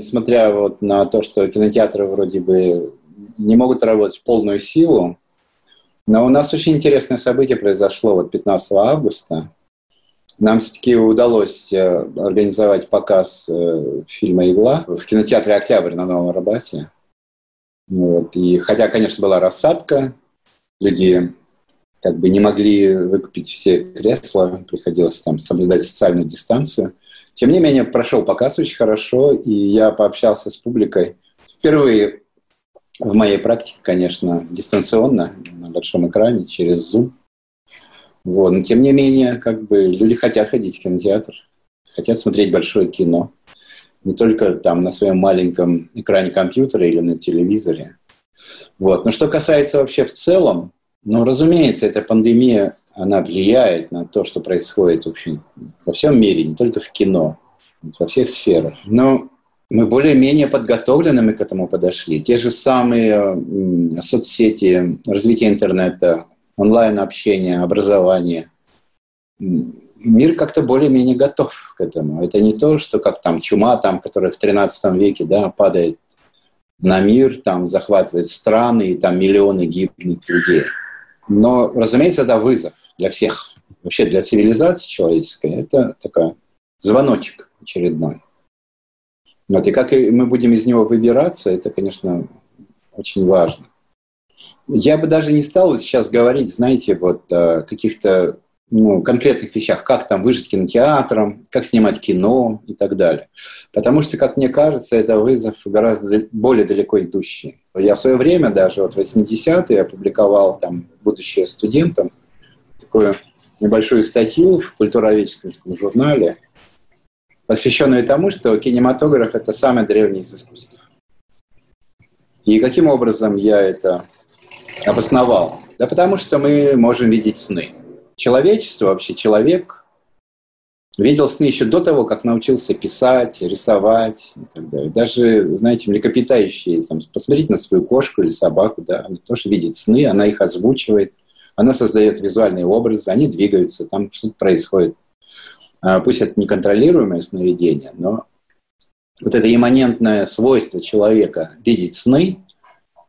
Несмотря вот на то, что кинотеатры вроде бы не могут работать в полную силу, но у нас очень интересное событие произошло вот 15 августа. Нам все-таки удалось э, организовать показ э, фильма «Игла» в кинотеатре «Октябрь» на Новом Арбате. Вот. И хотя, конечно, была рассадка, люди как бы не могли выкупить все кресла, приходилось там соблюдать социальную дистанцию. Тем не менее, прошел показ очень хорошо, и я пообщался с публикой. Впервые в моей практике, конечно, дистанционно, на большом экране, через Zoom. Вот. Но тем не менее, как бы люди хотят ходить в кинотеатр, хотят смотреть большое кино. Не только там на своем маленьком экране компьютера или на телевизоре. Вот. Но что касается вообще в целом, ну, разумеется, эта пандемия, она влияет на то, что происходит вообще во всем мире, не только в кино, во всех сферах. Но мы более-менее подготовленными к этому подошли. Те же самые соцсети, развитие интернета, онлайн-общение, образование. Мир как-то более-менее готов к этому. Это не то, что как там чума, там, которая в 13 веке да, падает на мир, там захватывает страны, и там миллионы гибнет людей. Но, разумеется, это вызов для всех. Вообще для цивилизации человеческой это такой звоночек очередной. Вот, и как мы будем из него выбираться, это, конечно, очень важно. Я бы даже не стал сейчас говорить, знаете, вот о каких-то ну, конкретных вещах, как там выжить кинотеатром, как снимать кино и так далее. Потому что, как мне кажется, это вызов гораздо более далеко идущий. Я в свое время, даже вот в 80-е, опубликовал там, будучи студентом, такую небольшую статью в культуроведческом журнале – посвященную тому, что кинематограф – это самое древнее из искусств. И каким образом я это обосновал? Да потому что мы можем видеть сны. Человечество, вообще человек, видел сны еще до того, как научился писать, рисовать и так далее. Даже, знаете, млекопитающие, там, посмотрите на свою кошку или собаку, да, она тоже видит сны, она их озвучивает, она создает визуальные образы, они двигаются, там что-то происходит. А, пусть это неконтролируемое сновидение, но вот это имманентное свойство человека видеть сны,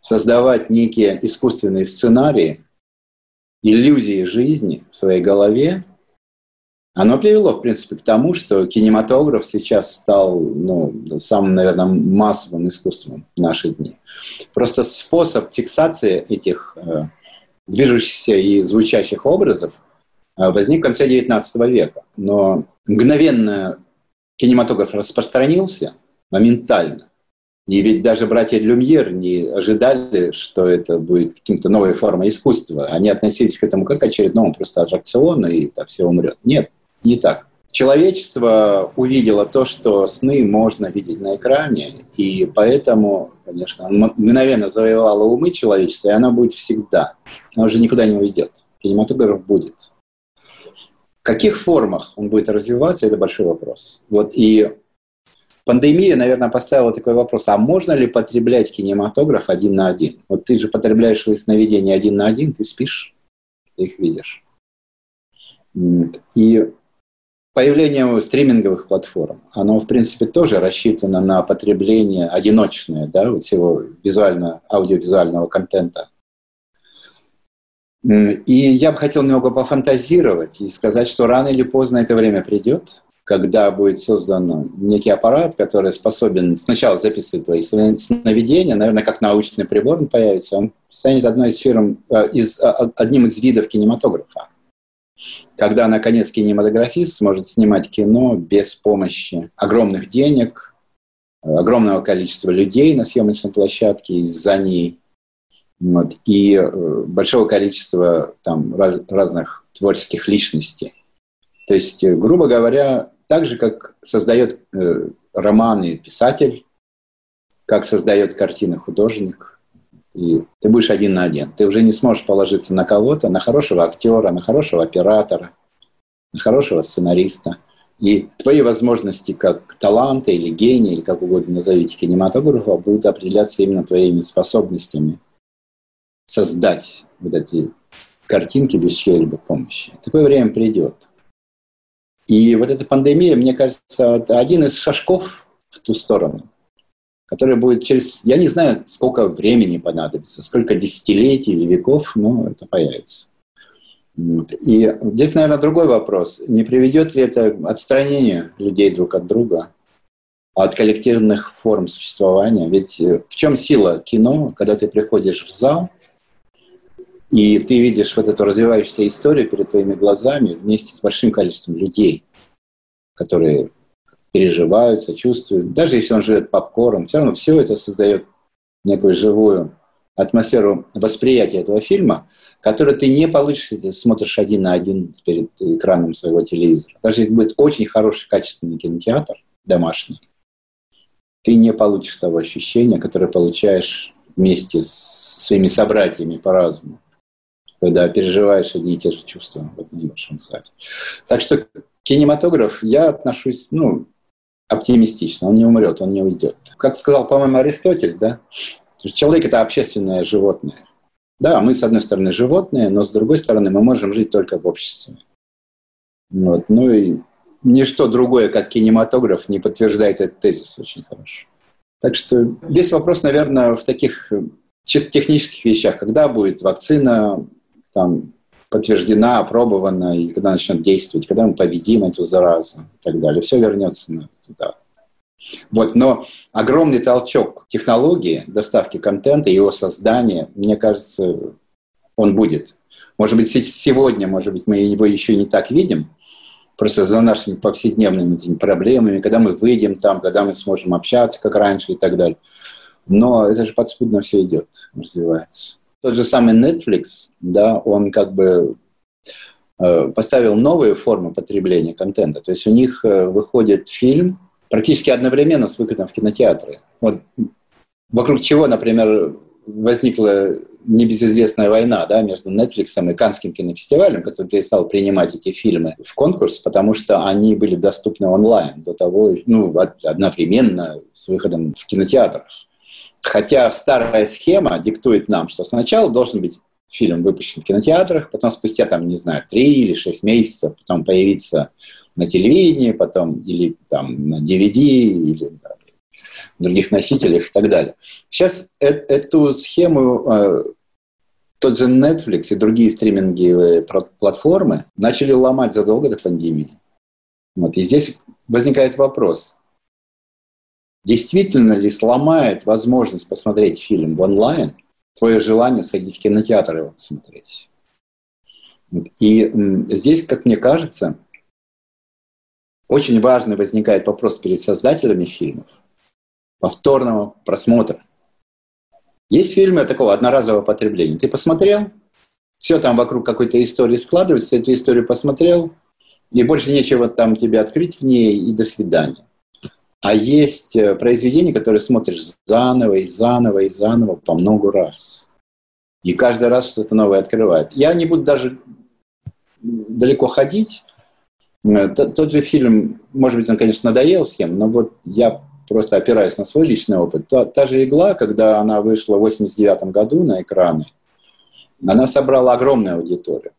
создавать некие искусственные сценарии, иллюзии жизни в своей голове, оно привело, в принципе, к тому, что кинематограф сейчас стал ну, самым, наверное, массовым искусством в наши дни. Просто способ фиксации этих э, движущихся и звучащих образов – Э, возник в конце XIX века. Но мгновенно кинематограф распространился моментально. И ведь даже братья Люмьер не ожидали, что это будет каким-то новой формой искусства. Они относились к этому как к очередному просто аттракциону, и это все умрет. Нет, не так. Человечество увидело то, что сны можно видеть на экране, и поэтому, конечно, мгновенно завоевало умы человечества, и оно будет всегда. Оно уже никуда не уйдет. Кинематограф будет. В каких формах он будет развиваться, это большой вопрос. Вот и пандемия, наверное, поставила такой вопрос, а можно ли потреблять кинематограф один на один? Вот ты же потребляешь свои сновидения один на один, ты спишь, ты их видишь. И появление стриминговых платформ, оно, в принципе, тоже рассчитано на потребление одиночное, да, всего визуально, аудиовизуального контента. И я бы хотел немного пофантазировать и сказать, что рано или поздно это время придет, когда будет создан некий аппарат, который способен сначала записывать твои сновидения, наверное, как научный прибор он появится, он станет одной из фирм, э, из, а, а, одним из видов кинематографа. Когда, наконец, кинематографист сможет снимать кино без помощи огромных денег, огромного количества людей на съемочной площадке из-за ней, вот, и э, большого количества там, раз, разных творческих личностей. То есть, э, грубо говоря, так же, как создает э, романы писатель, как создает картины художник, и ты будешь один на один. Ты уже не сможешь положиться на кого-то, на хорошего актера, на хорошего оператора, на хорошего сценариста. И твои возможности как таланта или гения, или как угодно назовите кинематографа, будут определяться именно твоими способностями создать вот эти картинки без чьей-либо помощи. Такое время придет. И вот эта пандемия, мне кажется, это один из шажков в ту сторону. которое будет через, я не знаю, сколько времени понадобится, сколько десятилетий или веков, но это появится. И здесь, наверное, другой вопрос. Не приведет ли это отстранению людей друг от друга, от коллективных форм существования? Ведь в чем сила кино, когда ты приходишь в зал, и ты видишь вот эту развивающуюся историю перед твоими глазами вместе с большим количеством людей, которые переживают, сочувствуют. Даже если он живет попкорном, все равно все это создает некую живую атмосферу восприятия этого фильма, который ты не получишь, если ты смотришь один на один перед экраном своего телевизора. Даже если будет очень хороший, качественный кинотеатр домашний, ты не получишь того ощущения, которое получаешь вместе с своими собратьями по разуму, когда переживаешь одни и те же чувства в этом небольшом зале. Так что кинематограф я отношусь, ну, оптимистично. Он не умрет, он не уйдет. Как сказал, по-моему, Аристотель, да, человек – это общественное животное. Да, мы, с одной стороны, животные, но с другой стороны, мы можем жить только в обществе. Вот. Ну и ничто другое, как кинематограф, не подтверждает этот тезис очень хорошо. Так что весь вопрос, наверное, в таких чисто технических вещах. Когда будет вакцина там, подтверждена, опробована, и когда начнет действовать, когда мы победим эту заразу и так далее. Все вернется туда. Вот, но огромный толчок технологии доставки контента, его создания, мне кажется, он будет. Может быть, сегодня, может быть, мы его еще не так видим, просто за нашими повседневными этими проблемами, когда мы выйдем там, когда мы сможем общаться, как раньше и так далее. Но это же подспудно все идет, развивается. Тот же самый Netflix, да, он как бы э, поставил новые формы потребления контента. То есть у них э, выходит фильм практически одновременно с выходом в кинотеатры. Вот вокруг чего, например, возникла небезызвестная война да, между Netflix и Канским кинофестивалем, который перестал принимать эти фильмы в конкурс, потому что они были доступны онлайн до того, ну, одновременно с выходом в кинотеатрах. Хотя старая схема диктует нам, что сначала должен быть фильм выпущен в кинотеатрах, потом спустя, там, не знаю, три или шесть месяцев, потом появиться на телевидении, потом или там на DVD, или да, других носителях и так далее. Сейчас э эту схему э, тот же Netflix и другие стриминговые платформы начали ломать задолго до пандемии. Вот. И здесь возникает вопрос, Действительно ли сломает возможность посмотреть фильм в онлайн твое желание сходить в кинотеатр его посмотреть? И здесь, как мне кажется, очень важный возникает вопрос перед создателями фильмов повторного просмотра. Есть фильмы такого одноразового потребления. Ты посмотрел, все там вокруг какой-то истории складывается, эту историю посмотрел, и больше нечего там тебе открыть в ней, и до свидания. А есть э, произведения, которые смотришь заново и заново и заново по много раз. И каждый раз что-то новое открывает. Я не буду даже далеко ходить. Э, тот же фильм, может быть, он, конечно, надоел всем, но вот я просто опираюсь на свой личный опыт. Та, та же «Игла», когда она вышла в 89 году на экраны, она собрала огромную аудиторию.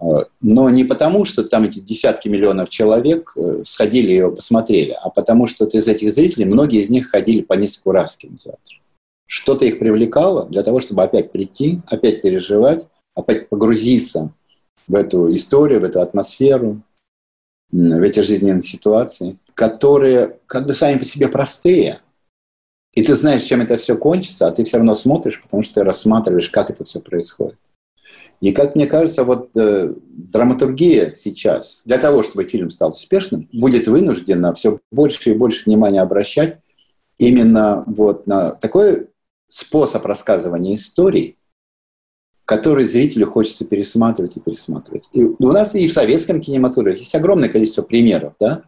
Но не потому, что там эти десятки миллионов человек э, сходили и его посмотрели, а потому что из этих зрителей многие из них ходили по несколько раз в кинотеатр. Что-то их привлекало для того, чтобы опять прийти, опять переживать, опять погрузиться в эту историю, в эту атмосферу, в эти жизненные ситуации, которые как бы сами по себе простые. И ты знаешь, чем это все кончится, а ты все равно смотришь, потому что ты рассматриваешь, как это все происходит. И, как мне кажется, вот э, драматургия сейчас, для того, чтобы фильм стал успешным, будет вынуждена все больше и больше внимания обращать именно вот на такой способ рассказывания истории, который зрителю хочется пересматривать и пересматривать. И у нас и в советском кинематографе есть огромное количество примеров, да?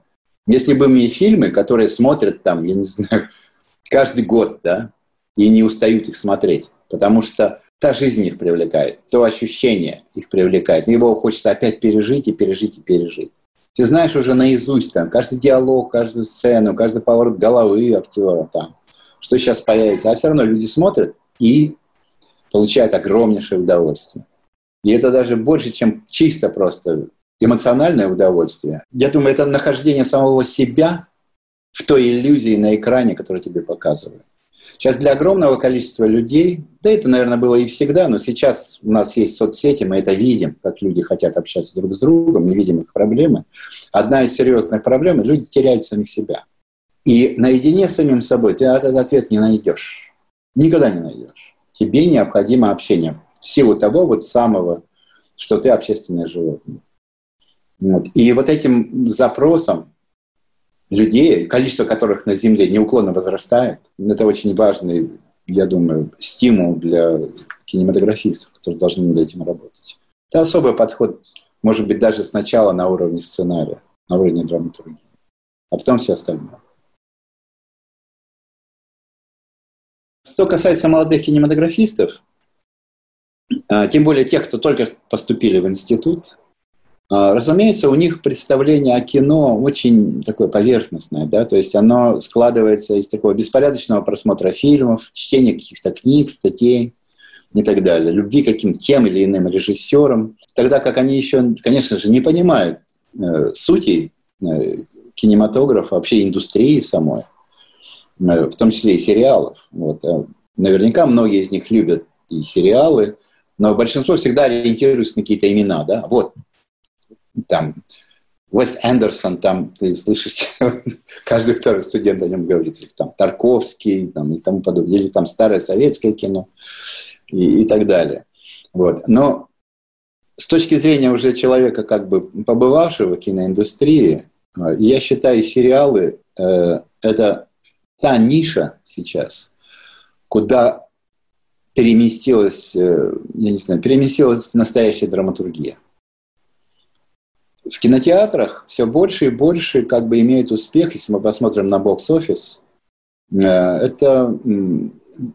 Если бы мы фильмы, которые смотрят там, я не знаю, каждый год, да, и не устают их смотреть, потому что та жизнь их привлекает, то ощущение их привлекает. Его хочется опять пережить и пережить и пережить. Ты знаешь уже наизусть там каждый диалог, каждую сцену, каждый поворот головы актера там, что сейчас появится. А все равно люди смотрят и получают огромнейшее удовольствие. И это даже больше, чем чисто просто эмоциональное удовольствие. Я думаю, это нахождение самого себя в той иллюзии на экране, которую тебе показывают. Сейчас для огромного количества людей, да это, наверное, было и всегда, но сейчас у нас есть соцсети, мы это видим, как люди хотят общаться друг с другом, мы видим их проблемы. Одна из серьезных проблем – люди теряют самих себя. И наедине с самим собой ты этот ответ не найдешь. Никогда не найдешь. Тебе необходимо общение. В силу того вот самого, что ты общественное животное. Вот. И вот этим запросом людей, количество которых на Земле неуклонно возрастает, это очень важный, я думаю, стимул для кинематографистов, которые должны над этим работать. Это особый подход, может быть, даже сначала на уровне сценария, на уровне драматургии, а потом все остальное. Что касается молодых кинематографистов, а, тем более тех, кто только поступили в институт, разумеется, у них представление о кино очень такое поверхностное, да, то есть оно складывается из такого беспорядочного просмотра фильмов, чтения каких-то книг, статей и так далее, любви к каким-то тем или иным режиссерам, тогда как они еще, конечно же, не понимают э, сути э, кинематографа, вообще индустрии самой, э, в том числе и сериалов. Вот. Э, наверняка многие из них любят и сериалы, но большинство всегда ориентируется на какие-то имена, да, вот там Уэс Андерсон, там, ты слышишь, каждый второй студент о нем говорит, или там Тарковский, там, и тому подобное, или там старое советское кино и, и так далее. Вот. Но с точки зрения уже человека, как бы побывавшего в киноиндустрии, я считаю, сериалы э, это та ниша сейчас, куда переместилась, э, я не знаю, переместилась настоящая драматургия в кинотеатрах все больше и больше как бы имеет успех, если мы посмотрим на бокс-офис. Э, это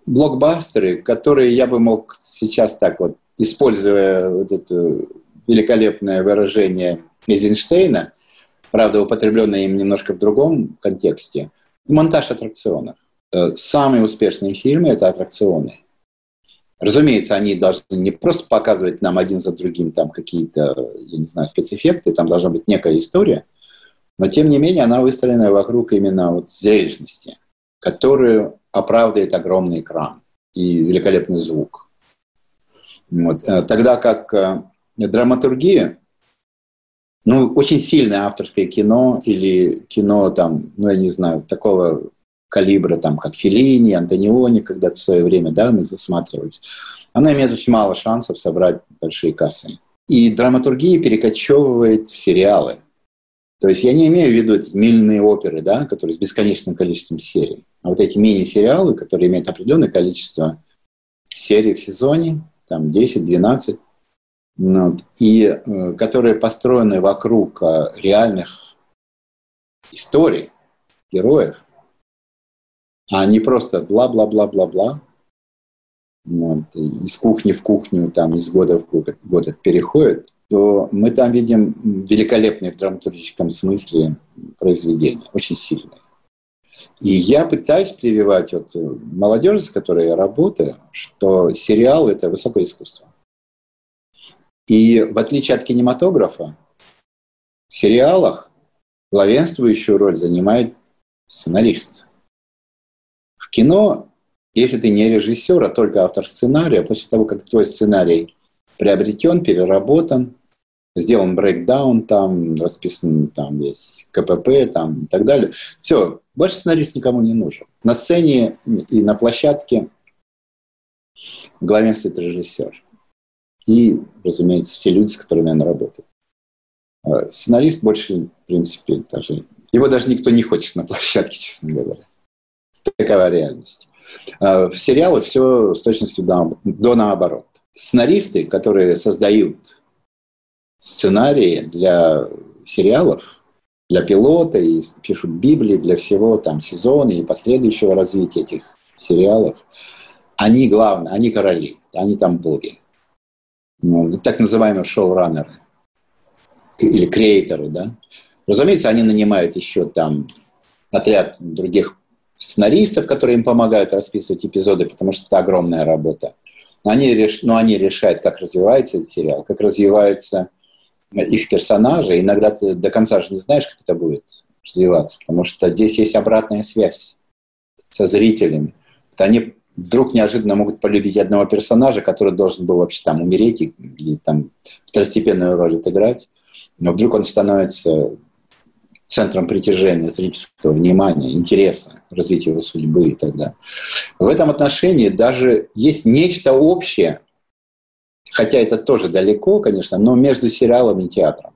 блокбастеры, которые я бы мог сейчас так вот, используя вот это великолепное выражение Эйзенштейна, правда, употребленное им немножко в другом контексте, монтаж аттракционов. Э, самые успешные фильмы – это аттракционы. Разумеется, они должны не просто показывать нам один за другим там какие-то, я не знаю, спецэффекты, там должна быть некая история, но тем не менее она выстроена вокруг именно вот зрелищности, которую оправдывает огромный экран и великолепный звук. Вот. Э, тогда как э, драматургия, ну, очень сильное авторское кино или кино там, ну, я не знаю, такого калибра, там, как Филини, Антониони, когда-то в свое время, да, мы засматривались, она имеет очень мало шансов собрать большие кассы. И драматургия перекочевывает в сериалы. То есть я не имею в виду эти мильные оперы, да, которые с бесконечным количеством серий, а вот эти мини-сериалы, которые имеют определенное количество серий в сезоне, там 10-12, вот, и э, которые построены вокруг э, реальных историй, героев, а не просто бла-бла-бла-бла-бла, вот, из кухни в кухню, там, из года в год, год это переходит, то мы там видим великолепные в драматургическом смысле произведения, очень сильные. И я пытаюсь прививать вот молодежи, с которой я работаю, что сериал – это высокое искусство. И в отличие от кинематографа, в сериалах главенствующую роль занимает сценарист – кино, если ты не режиссер, а только автор сценария, после того, как твой сценарий приобретен, переработан, сделан брейкдаун, там расписан там весь КПП там, и так далее. Все, больше сценарист никому не нужен. На сцене и на площадке главенствует режиссер. И, разумеется, все люди, с которыми он работает. А сценарист больше, в принципе, даже... Его даже никто не хочет на площадке, честно говоря. Такова реальность. А, в сериалах все с точностью до, до наоборот. Сценаристы, которые создают сценарии для сериалов, для пилота и пишут Библии для всего там сезона и последующего развития этих сериалов, они главные, они короли, они там боги. Ну, так называемые шоураннеры или креаторы, да. Разумеется, они нанимают еще там отряд других сценаристов, которые им помогают расписывать эпизоды, потому что это огромная работа. Они, реш... но они решают, как развивается этот сериал, как развиваются их персонажи. Иногда ты до конца же не знаешь, как это будет. развиваться, потому что здесь есть обратная связь со зрителями. Они вдруг неожиданно могут полюбить одного персонажа, который должен был вообще там умереть и, и там второстепенную роль отыграть, но вдруг он становится центром притяжения зрительского внимания, интереса, развития его судьбы и так далее. В этом отношении даже есть нечто общее, хотя это тоже далеко, конечно, но между сериалом и театром.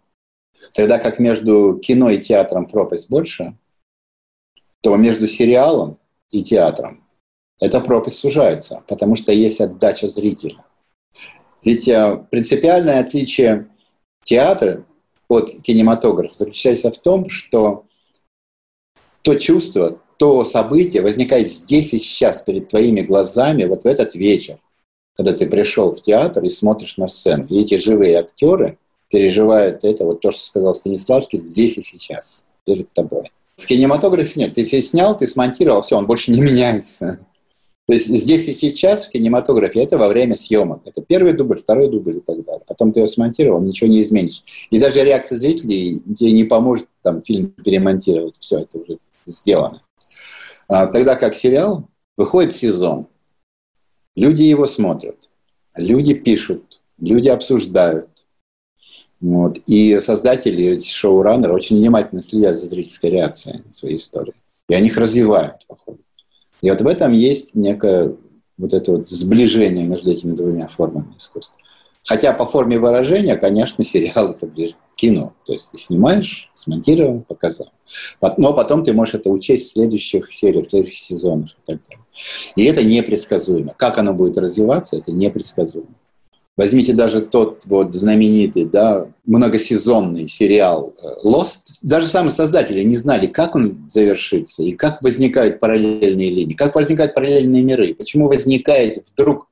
Тогда как между кино и театром пропасть больше, то между сериалом и театром эта пропасть сужается, потому что есть отдача зрителя. Ведь э, принципиальное отличие театра от кинематографа заключается в том, что то чувство, то событие возникает здесь и сейчас перед твоими глазами вот в этот вечер, когда ты пришел в театр и смотришь на сцену. И эти живые актеры переживают это, вот то, что сказал Станиславский, здесь и сейчас, перед тобой. В кинематографе нет. Ты себе снял, ты смонтировал, все, он больше не меняется. То есть здесь и сейчас в кинематографе это во время съемок. Это первый дубль, второй дубль и так далее. Потом ты его смонтировал, ничего не изменишь. И даже реакция зрителей тебе не поможет там фильм перемонтировать. Все, это уже сделано. А, тогда как сериал выходит сезон, люди его смотрят, люди пишут, люди обсуждают. Вот. И создатели, шоураннеры очень внимательно следят за зрительской реакцией на свои истории. И они их развивают по ходу. И вот в этом есть некое вот это вот сближение между этими двумя формами искусства. Хотя по форме выражения, конечно, сериал это ближе к кино. То есть ты снимаешь, смонтировал, показал. Но потом ты можешь это учесть в следующих сериях, в следующих сезонах и так далее. И это непредсказуемо. Как оно будет развиваться, это непредсказуемо. Возьмите даже тот вот знаменитый, да, многосезонный сериал э, Lost. Даже самые создатели не знали, как он завершится и как возникают параллельные линии, как возникают параллельные миры, почему возникает вдруг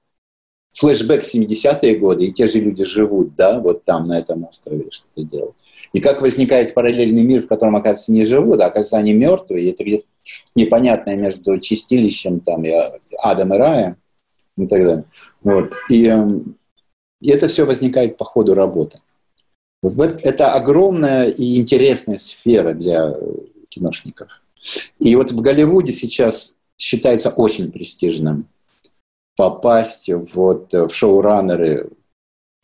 флешбэк 70-е годы, и те же люди живут, да, вот там, на этом острове, что-то делают. И как возникает параллельный мир, в котором, оказывается, не живут, а, оказывается, они мертвые, и это где-то непонятное между чистилищем там, и адом и раем и так далее. Вот. И эм, и это все возникает по ходу работы. Это огромная и интересная сфера для киношников. И вот в Голливуде сейчас считается очень престижным попасть вот в шоураннеры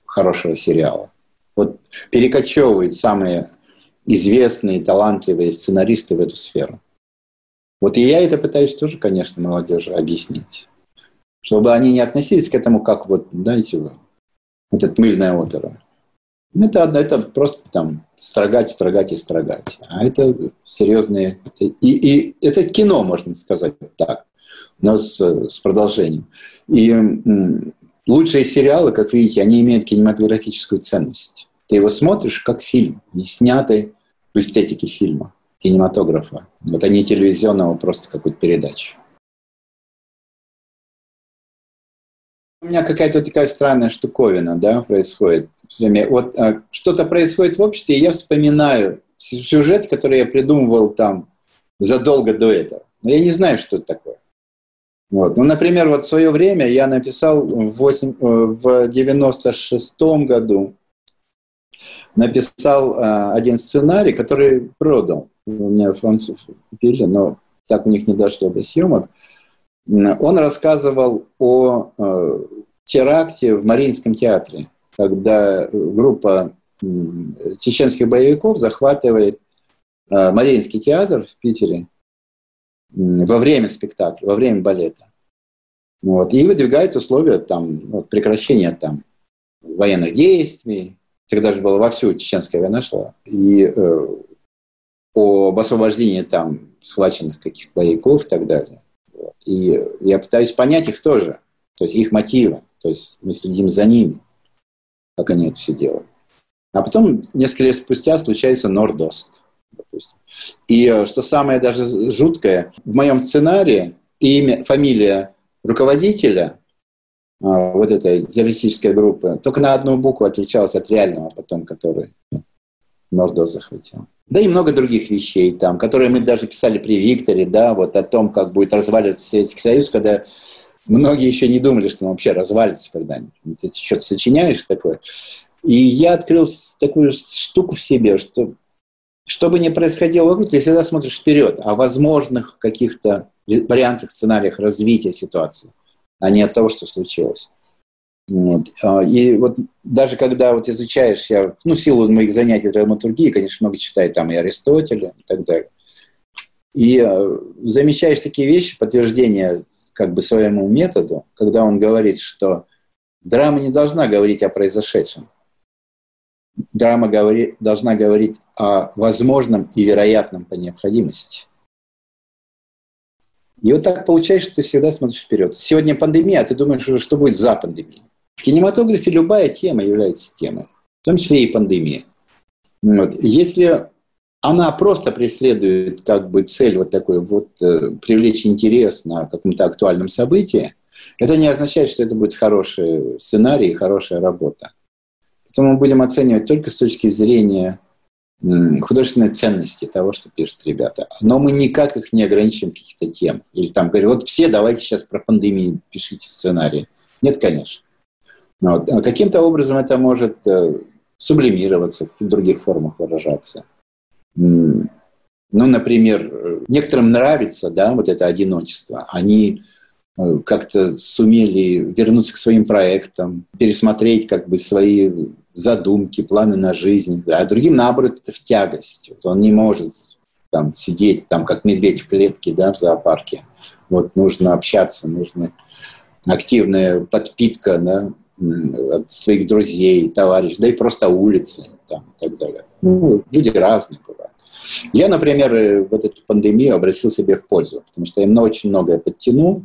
хорошего сериала. Вот перекочевывают самые известные, талантливые сценаристы в эту сферу. Вот и я это пытаюсь тоже, конечно, молодежи объяснить. Чтобы они не относились к этому как вот, знаете, это мыльная опера. Это, это просто там строгать, строгать и строгать. А это серьезные... И, и это кино, можно сказать так, но с, с продолжением. И лучшие сериалы, как видите, они имеют кинематографическую ценность. Ты его смотришь как фильм, не снятый в эстетике фильма, кинематографа. Это не телевизионного просто какой-то передачи. У меня какая-то такая странная штуковина, да, происходит все время. Вот а, что-то происходит в обществе, и я вспоминаю сюжет, который я придумывал там задолго до этого. Но я не знаю, что это такое. Вот. Ну, например, вот в свое время я написал в, 8, э, в 96 году написал э, один сценарий, который продал. У меня француз купили, но так у них не дошло до съемок. Он рассказывал о теракте в Мариинском театре, когда группа чеченских боевиков захватывает э, Мариинский театр в Питере во время спектакля, во время балета. Вот, и выдвигает условия там, ну, прекращения там, военных действий. Тогда же была вовсю чеченская война шла. И э, об освобождении там схваченных каких-то боевиков и так далее. И я пытаюсь понять их тоже, то есть их мотивы. То есть мы следим за ними, как они это все делают. А потом, несколько лет спустя, случается Нордост. И э, что самое даже жуткое, в моем сценарии имя, фамилия руководителя а, вот этой террористической группы только на одну букву отличалась от реального потом, который Нордост захватил. Да и много других вещей там, которые мы даже писали при Викторе, да, вот о том, как будет разваливаться Советский Союз, когда многие еще не думали, что он вообще развалится когда-нибудь. Ты что-то сочиняешь такое. И я открыл такую штуку в себе, что что бы ни происходило вокруг, ты всегда смотришь вперед о возможных каких-то вариантах, сценариях развития ситуации, а не от того, что случилось. Вот. А, и вот даже когда вот изучаешь, я, ну, силу моих занятий драматургии, конечно, много читаю там и Аристотеля и так далее, и э, замечаешь такие вещи, подтверждения как бы своему методу, когда он говорит, что драма не должна говорить о произошедшем. Драма говори, должна говорить о возможном и вероятном по необходимости. И вот так получается, что ты всегда смотришь вперед. Сегодня пандемия, а ты думаешь уже, что будет за пандемией. В кинематографе любая тема является темой, в том числе и пандемия. Вот. Если она просто преследует как бы цель вот такой вот э, привлечь интерес на каком-то актуальном событии, это не означает, что это будет хороший сценарий и хорошая работа. Поэтому мы будем оценивать только с точки зрения художественной ценности того, что пишут ребята. Но мы никак их не ограничим каких-то тем. Или там говорят, вот все давайте сейчас про пандемию пишите сценарий. Нет, конечно. Вот. А каким-то образом это может э, сублимироваться, в других формах выражаться. Ну, например, некоторым нравится, да, вот это одиночество. Они э, как-то сумели вернуться к своим проектам, пересмотреть как бы свои задумки, планы на жизнь, да, а другим, наоборот, это в тягость. Вот он не может там сидеть, там, как медведь в клетке, да, в зоопарке. Вот нужно общаться, нужна активная подпитка, да, от своих друзей, товарищей, да и просто улицы там, и так далее. Ну, люди разные бывают. Я, например, вот эту пандемию обратил себе в пользу, потому что я очень многое подтянул,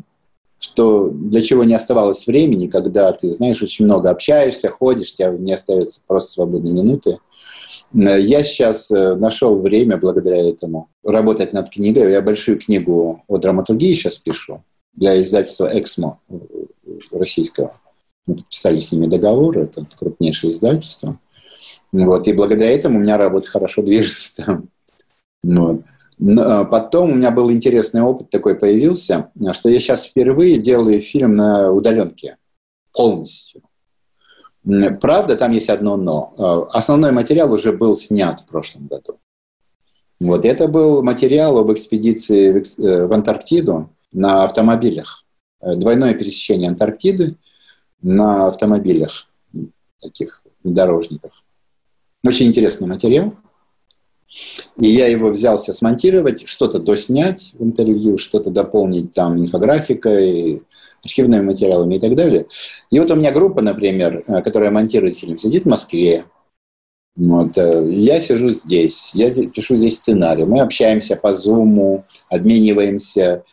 что для чего не оставалось времени, когда ты, знаешь, очень много общаешься, ходишь, тебя не остается просто свободной минуты. Я сейчас э, нашел время благодаря этому работать над книгой. Я большую книгу о драматургии сейчас пишу для издательства «Эксмо» российского. Мы подписали с ними договор, это крупнейшее издательство. Вот, и благодаря этому у меня работа хорошо движется там. Вот. Но потом у меня был интересный опыт такой появился, что я сейчас впервые делаю фильм на удаленке полностью. Правда, там есть одно но. Основной материал уже был снят в прошлом году. Вот это был материал об экспедиции в э, Антарктиду на автомобилях. Двойное пересечение Антарктиды на автомобилях, таких внедорожниках. Очень интересный материал. И я его взялся смонтировать, что-то доснять в интервью, что-то дополнить там инфографикой, архивными материалами и так далее. И вот у меня группа, например, э, которая монтирует фильм, сидит в Москве. Вот, э, я сижу здесь, я пишу здесь сценарий, мы общаемся по Zoom, обмениваемся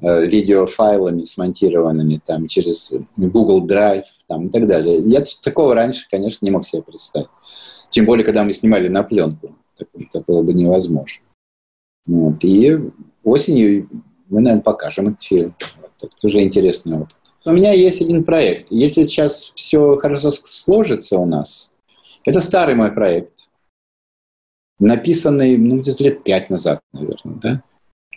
э, видеофайлами смонтированными там через Google Drive там, и так далее. Я такого раньше, конечно, не мог себе представить. Тем более, когда мы снимали на пленку это было бы невозможно. Вот. И осенью мы, наверное, покажем этот фильм. Вот. Это тоже интересный опыт. У меня есть один проект. Если сейчас все хорошо сложится у нас, это старый мой проект, написанный ну, где-то лет пять назад, наверное. Да?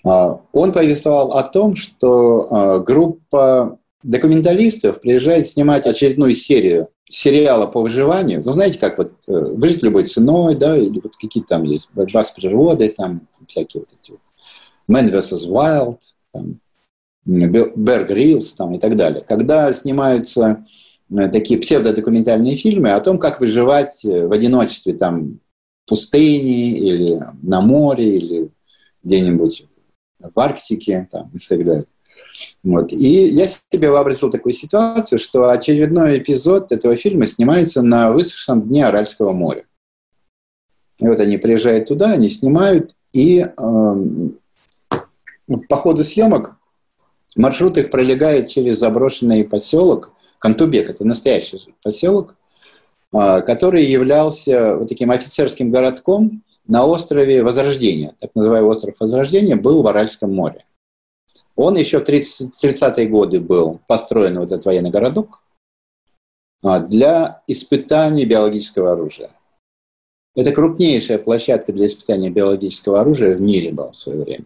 А, он повествовал о том, что а, группа документалистов приезжает снимать очередную серию сериала по выживанию, ну, знаете, как вот э, «Выжить любой ценой», да, или вот какие там есть, «Борьба с природой», там, всякие вот эти вот, «Man vs. Wild», там, «Bear Grylls», там, и так далее. Когда снимаются э, такие псевдодокументальные фильмы о том, как выживать э, в одиночестве, там, в пустыне или на море, или где-нибудь в Арктике, там, и так далее. Вот. И я себе вообразил такую ситуацию, что очередной эпизод этого фильма снимается на высохшем дне Аральского моря. И вот они приезжают туда, они снимают, и э, по ходу съемок маршрут их пролегает через заброшенный поселок Кантубек. Это настоящий поселок, э, который являлся вот таким офицерским городком на острове Возрождения. Так называемый остров Возрождения был в Аральском море. Он еще в 30-е годы был построен, вот этот военный городок, а, для испытаний биологического оружия. Это крупнейшая площадка для испытания биологического оружия в мире была в свое время.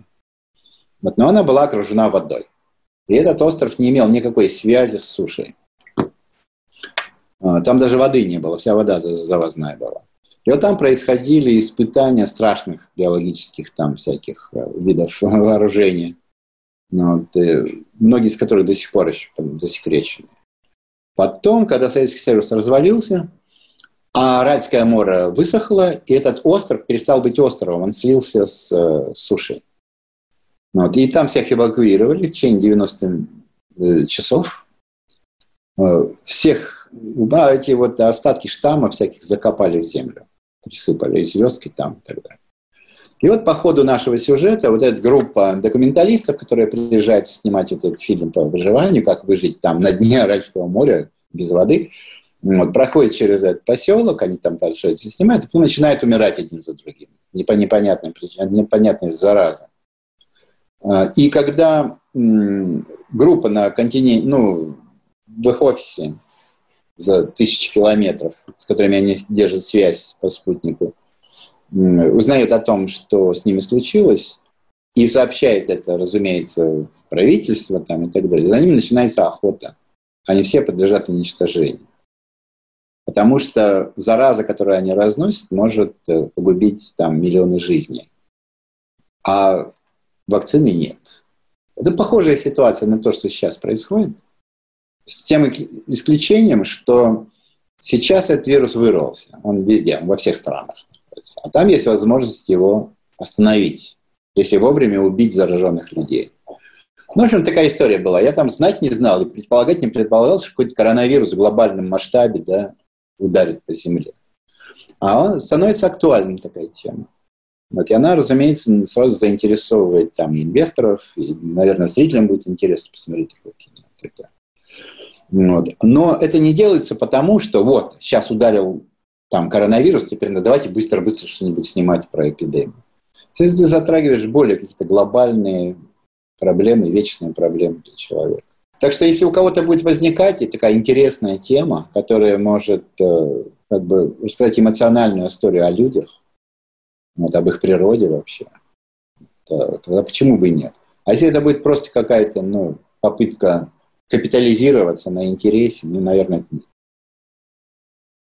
Вот, но она была окружена водой. И этот остров не имел никакой связи с сушей. А, там даже воды не было, вся вода завозная была. И вот там происходили испытания страшных биологических там всяких э, видов вооружения, вот, и многие из которых до сих пор еще там, засекречены. Потом, когда Советский Союз развалился, а Аральское море высохло, и этот остров перестал быть островом, он слился с, э, с сушей. Вот, и там всех эвакуировали в течение 90 э, часов. Всех, а эти вот остатки штамма всяких закопали в землю присыпали звездки там и так далее. И вот по ходу нашего сюжета вот эта группа документалистов, которая приезжает снимать вот этот фильм по выживанию, как выжить там на дне Аральского моря без воды, вот, проходит через этот поселок, они там дальше снимают, и потом начинают умирать один за другим. Непонятная причина, непонятная зараза. А, и когда группа на континенте, ну, в их офисе за тысячи километров, с которыми они держат связь по спутнику, узнает о том, что с ними случилось, и сообщает это, разумеется, правительство там, и так далее, за ними начинается охота. Они все подлежат уничтожению. Потому что зараза, которую они разносят, может э, погубить там миллионы жизней. А вакцины нет. Это похожая ситуация на то, что сейчас происходит – с тем исключением, что сейчас этот вирус вырвался. Он везде, во всех странах. А там есть возможность его остановить, если вовремя убить зараженных людей. Ну, в общем, такая история была. Я там знать не знал и предполагать не предполагал, что какой-то коронавирус в глобальном масштабе да, ударит по земле. А он становится актуальным, такая тема. Вот, и она, разумеется, сразу заинтересовывает там инвесторов, и, наверное, зрителям будет интересно посмотреть такое кино. Вот. Но это не делается потому, что вот, сейчас ударил там коронавирус, теперь ну, давайте быстро-быстро что-нибудь снимать про эпидемию. Ты, ты затрагиваешь более какие-то глобальные проблемы, вечные проблемы для человека. Так что если у кого-то будет возникать и такая интересная тема, которая может э, как бы рассказать эмоциональную историю о людях, вот, об их природе вообще, то, тогда почему бы и нет? А если это будет просто какая-то ну, попытка капитализироваться на интересе, ну, наверное, нет.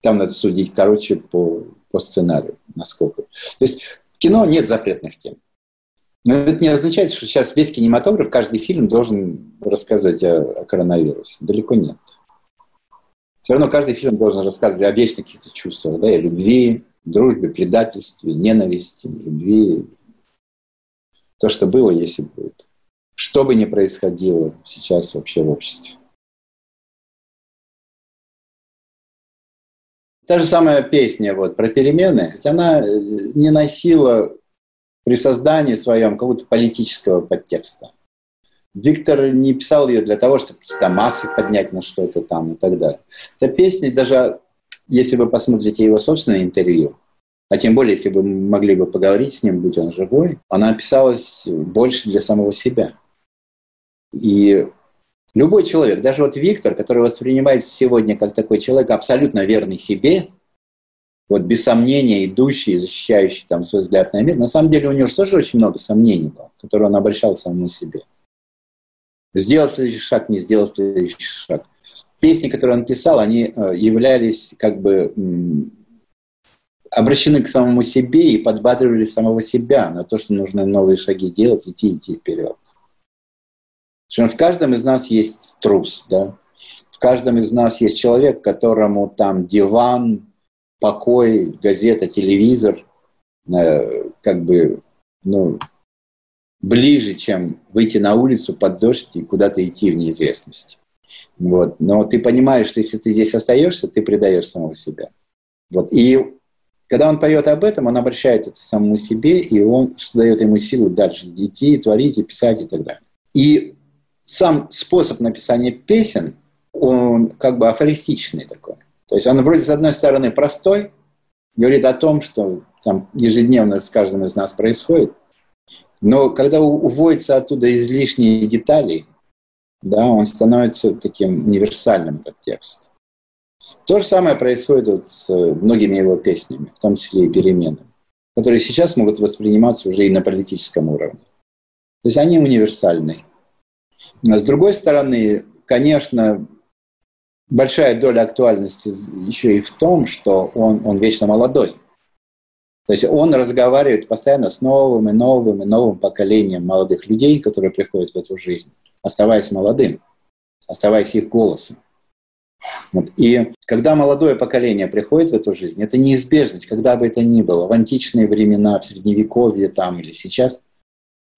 Там надо судить, короче, по, по сценарию, насколько. То есть в кино нет запретных тем. Но это не означает, что сейчас весь кинематограф, каждый фильм должен рассказывать о, о коронавирусе. Далеко нет. Все равно каждый фильм должен рассказывать о вечных каких-то чувствах, да, о любви, дружбе, предательстве, ненависти, любви. То, что было, если будет что бы ни происходило сейчас вообще в обществе. Та же самая песня вот, про перемены, она э, не носила при создании своем какого-то политического подтекста. Виктор не писал ее для того, чтобы какие-то массы поднять на что-то там и так далее. Эта песня, даже если вы посмотрите его собственное интервью, а тем более, если вы могли бы поговорить с ним, будь он живой, она писалась больше для самого себя. И любой человек, даже вот Виктор, который воспринимается сегодня как такой человек абсолютно верный себе, вот без сомнения идущий, защищающий там свой взгляд на мир, на самом деле у него же тоже очень много сомнений было, которые он обращал самому себе. Сделал следующий шаг, не сделал следующий шаг. Песни, которые он писал, они э, являлись как бы обращены к самому себе и подбадривали самого себя на то, что нужно новые шаги делать, идти, идти вперед. В каждом из нас есть трус, да? В каждом из нас есть человек, которому там диван, покой, газета, телевизор, э, как бы, ну, ближе, чем выйти на улицу под дождь и куда-то идти в неизвестность. Вот. Но ты понимаешь, что если ты здесь остаешься, ты предаешь самого себя. Вот. И когда он поет об этом, он обращает это самому себе, и он что дает ему силы дальше идти, творить, и писать и так далее. И сам способ написания песен, он как бы афористичный такой. То есть он вроде с одной стороны простой, говорит о том, что там ежедневно с каждым из нас происходит, но когда уводятся оттуда излишние детали, да, он становится таким универсальным, этот текст. То же самое происходит вот с многими его песнями, в том числе и переменами, которые сейчас могут восприниматься уже и на политическом уровне. То есть они универсальные. А с другой стороны, конечно, большая доля актуальности еще и в том, что он, он вечно молодой. То есть он разговаривает постоянно с новым и новым и новым поколением молодых людей, которые приходят в эту жизнь, оставаясь молодым, оставаясь их голосом. Вот. И когда молодое поколение приходит в эту жизнь, это неизбежность, когда бы это ни было, в античные времена, в средневековье там или сейчас,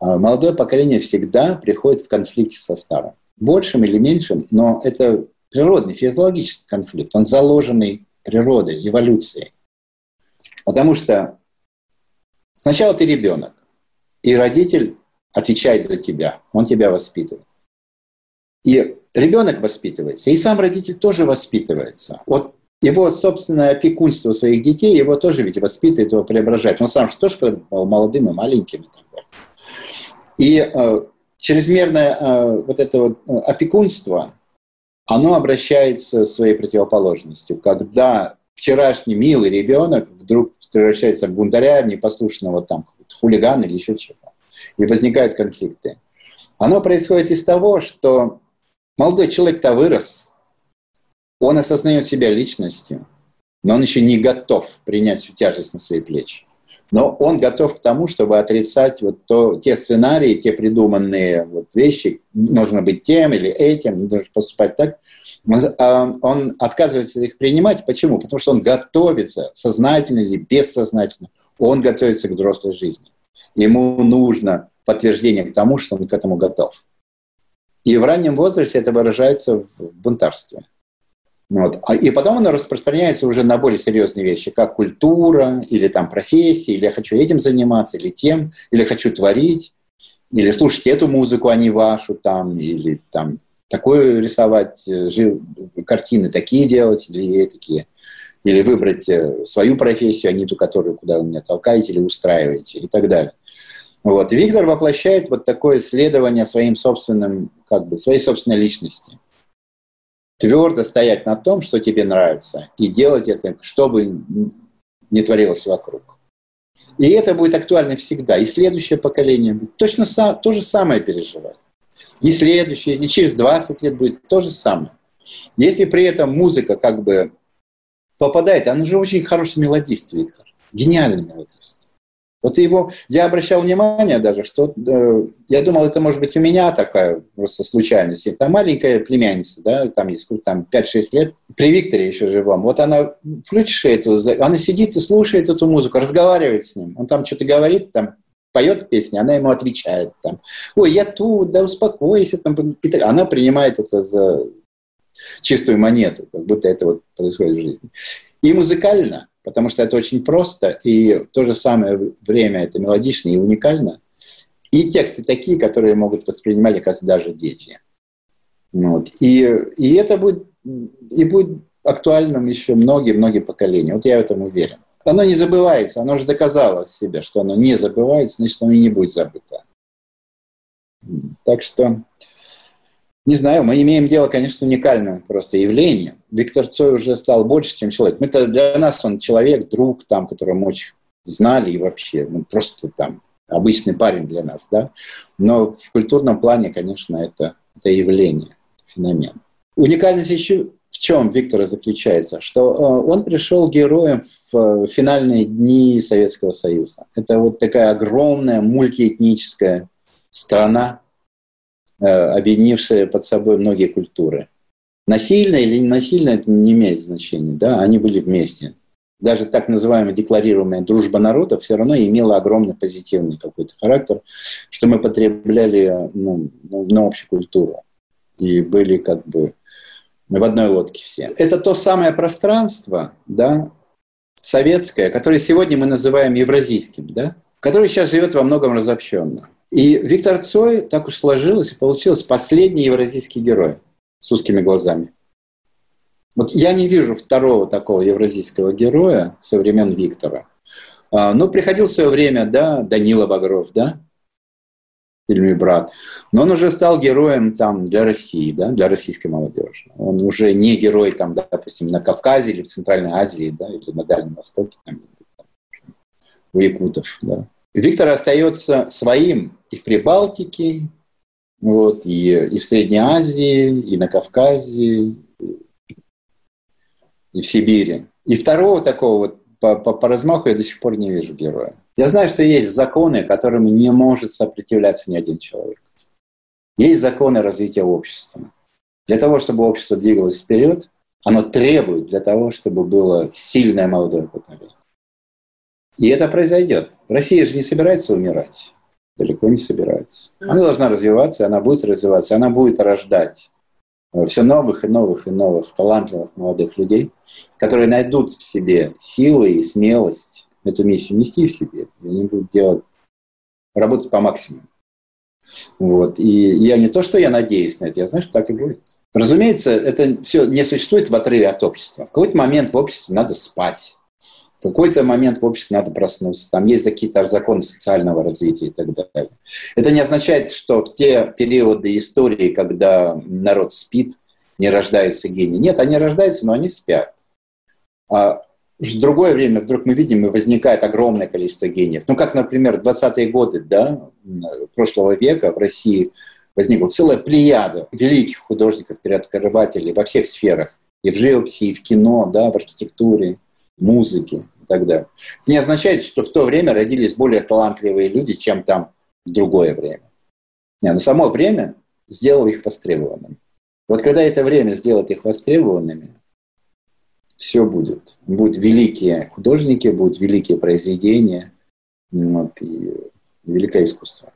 молодое поколение всегда приходит в конфликте со старым. Большим или меньшим, но это природный, физиологический конфликт. Он заложенный природой, эволюцией. Потому что сначала ты ребенок, и родитель отвечает за тебя, он тебя воспитывает. И ребенок воспитывается, и сам родитель тоже воспитывается. Вот его собственное опекунство своих детей, его тоже ведь воспитывает, его преображает. Он сам же тоже был молодым и маленьким и так далее. И э, чрезмерное э, вот это вот э, опекунство, оно обращается своей противоположностью. Когда вчерашний милый ребенок вдруг превращается в бунтаря, непослушного там хулигана или еще чего. И возникают конфликты. Оно происходит из того, что молодой человек-то вырос, он осознает себя личностью, но он еще не готов принять всю тяжесть на свои плечи. Но он готов к тому, чтобы отрицать вот то, те сценарии, те придуманные вот вещи, нужно быть тем или этим, нужно поступать так. А, он отказывается их принимать. Почему? Потому что он готовится, сознательно или бессознательно, он готовится к взрослой жизни. Ему нужно подтверждение к тому, что он к этому готов. И в раннем возрасте это выражается в бунтарстве. Вот. А, и потом оно распространяется уже на более серьезные вещи, как культура, или там профессия, или я хочу этим заниматься, или тем, или хочу творить, или слушать эту музыку, а не вашу, там, или там такое рисовать, э, жив, картины такие делать, или такие. Или выбрать э, свою профессию, а не ту, которую куда вы меня толкаете или устраиваете, и так далее. Вот. И Виктор воплощает вот такое исследование своим собственным, как бы, своей собственной личности. Твердо стоять на том, что тебе нравится, и делать это, чтобы не творилось вокруг. И это будет актуально всегда. И следующее поколение будет точно то же самое переживать. И следующее, и через 20 лет будет то же самое. Если при этом музыка как бы попадает, она же очень хороший мелодист, Виктор. Гениальный мелодист. Вот его, я обращал внимание даже, что э, я думал, это может быть у меня такая просто случайность. Там маленькая племянница, да, там есть там 5-6 лет, при Викторе еще живом. Вот она, включишь эту, она сидит и слушает эту музыку, разговаривает с ним. Он там что-то говорит, там поет песни, она ему отвечает там, ой, я тут, да успокойся, там, она принимает это за чистую монету, как будто это вот происходит в жизни. И музыкально, потому что это очень просто, и в то же самое время это мелодично и уникально. И тексты такие, которые могут воспринимать, оказывается, даже дети. Вот. И, и это будет, и будет актуальным еще многие-многие поколения. Вот я в этом уверен. Оно не забывается, оно уже доказало себе, что оно не забывается, значит, оно и не будет забыто. Так что не знаю, мы имеем дело, конечно, с уникальным просто явлением. Виктор Цой уже стал больше, чем человек. Мы-то для нас он человек, друг, там, которого мы очень знали и вообще, ну, просто там обычный парень для нас, да. Но в культурном плане, конечно, это, это явление, феномен. Уникальность еще в чем Виктора заключается? Что э, он пришел героем в финальные дни Советского Союза. Это вот такая огромная мультиэтническая страна, Э, объединившие под собой многие культуры. Насильно или не насильно это не имеет значения, да, они были вместе. Даже так называемая декларируемая дружба народов все равно имела огромный позитивный какой-то характер, что мы потребляли ну, ну на общую культуру и были как бы в одной лодке все. Это то самое пространство, да, советское, которое сегодня мы называем евразийским, да, которое сейчас живет во многом разобщенно. И Виктор Цой, так уж сложилось и получилось, последний евразийский герой с узкими глазами. Вот я не вижу второго такого евразийского героя со времен Виктора. А, ну, приходил в свое время, да, Данила Багров, да, в фильме «Брат». Но он уже стал героем там для России, да, для российской молодежи. Он уже не герой там, допустим, на Кавказе или в Центральной Азии, да, или на Дальнем Востоке, там, у якутов, да. Виктор остается своим и в Прибалтике, вот, и, и в Средней Азии, и на Кавказе, и в Сибири. И второго такого вот по, по, по размаху я до сих пор не вижу героя. Я знаю, что есть законы, которым не может сопротивляться ни один человек. Есть законы развития общества. Для того, чтобы общество двигалось вперед, оно требует для того, чтобы было сильное молодое поколение. И это произойдет. Россия же не собирается умирать. Далеко не собирается. Она должна развиваться, она будет развиваться, она будет рождать все новых и новых и новых талантливых молодых людей, которые найдут в себе силы и смелость эту миссию нести в себе. И они будут делать, работать по максимуму. Вот. И я не то, что я надеюсь на это, я знаю, что так и будет. Разумеется, это все не существует в отрыве от общества. В какой-то момент в обществе надо спать. Какой-то момент в обществе надо проснуться. Там есть какие-то законы социального развития и так далее. Это не означает, что в те периоды истории, когда народ спит, не рождаются гении. Нет, они рождаются, но они спят. А в другое время вдруг мы видим, и возникает огромное количество гениев. Ну, как, например, в 20-е годы да, прошлого века в России – возникла целая плеяда великих художников, переоткрывателей во всех сферах. И в живописи, и в кино, да, в архитектуре, музыке и так далее. Это не означает, что в то время родились более талантливые люди, чем там в другое время. Не, но само время сделало их востребованными. Вот когда это время сделает их востребованными, все будет. Будут великие художники, будут великие произведения вот, и, великое искусство.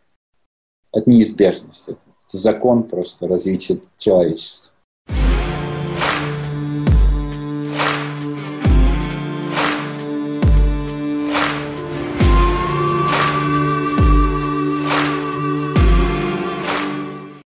Это неизбежность закон просто развития человечества.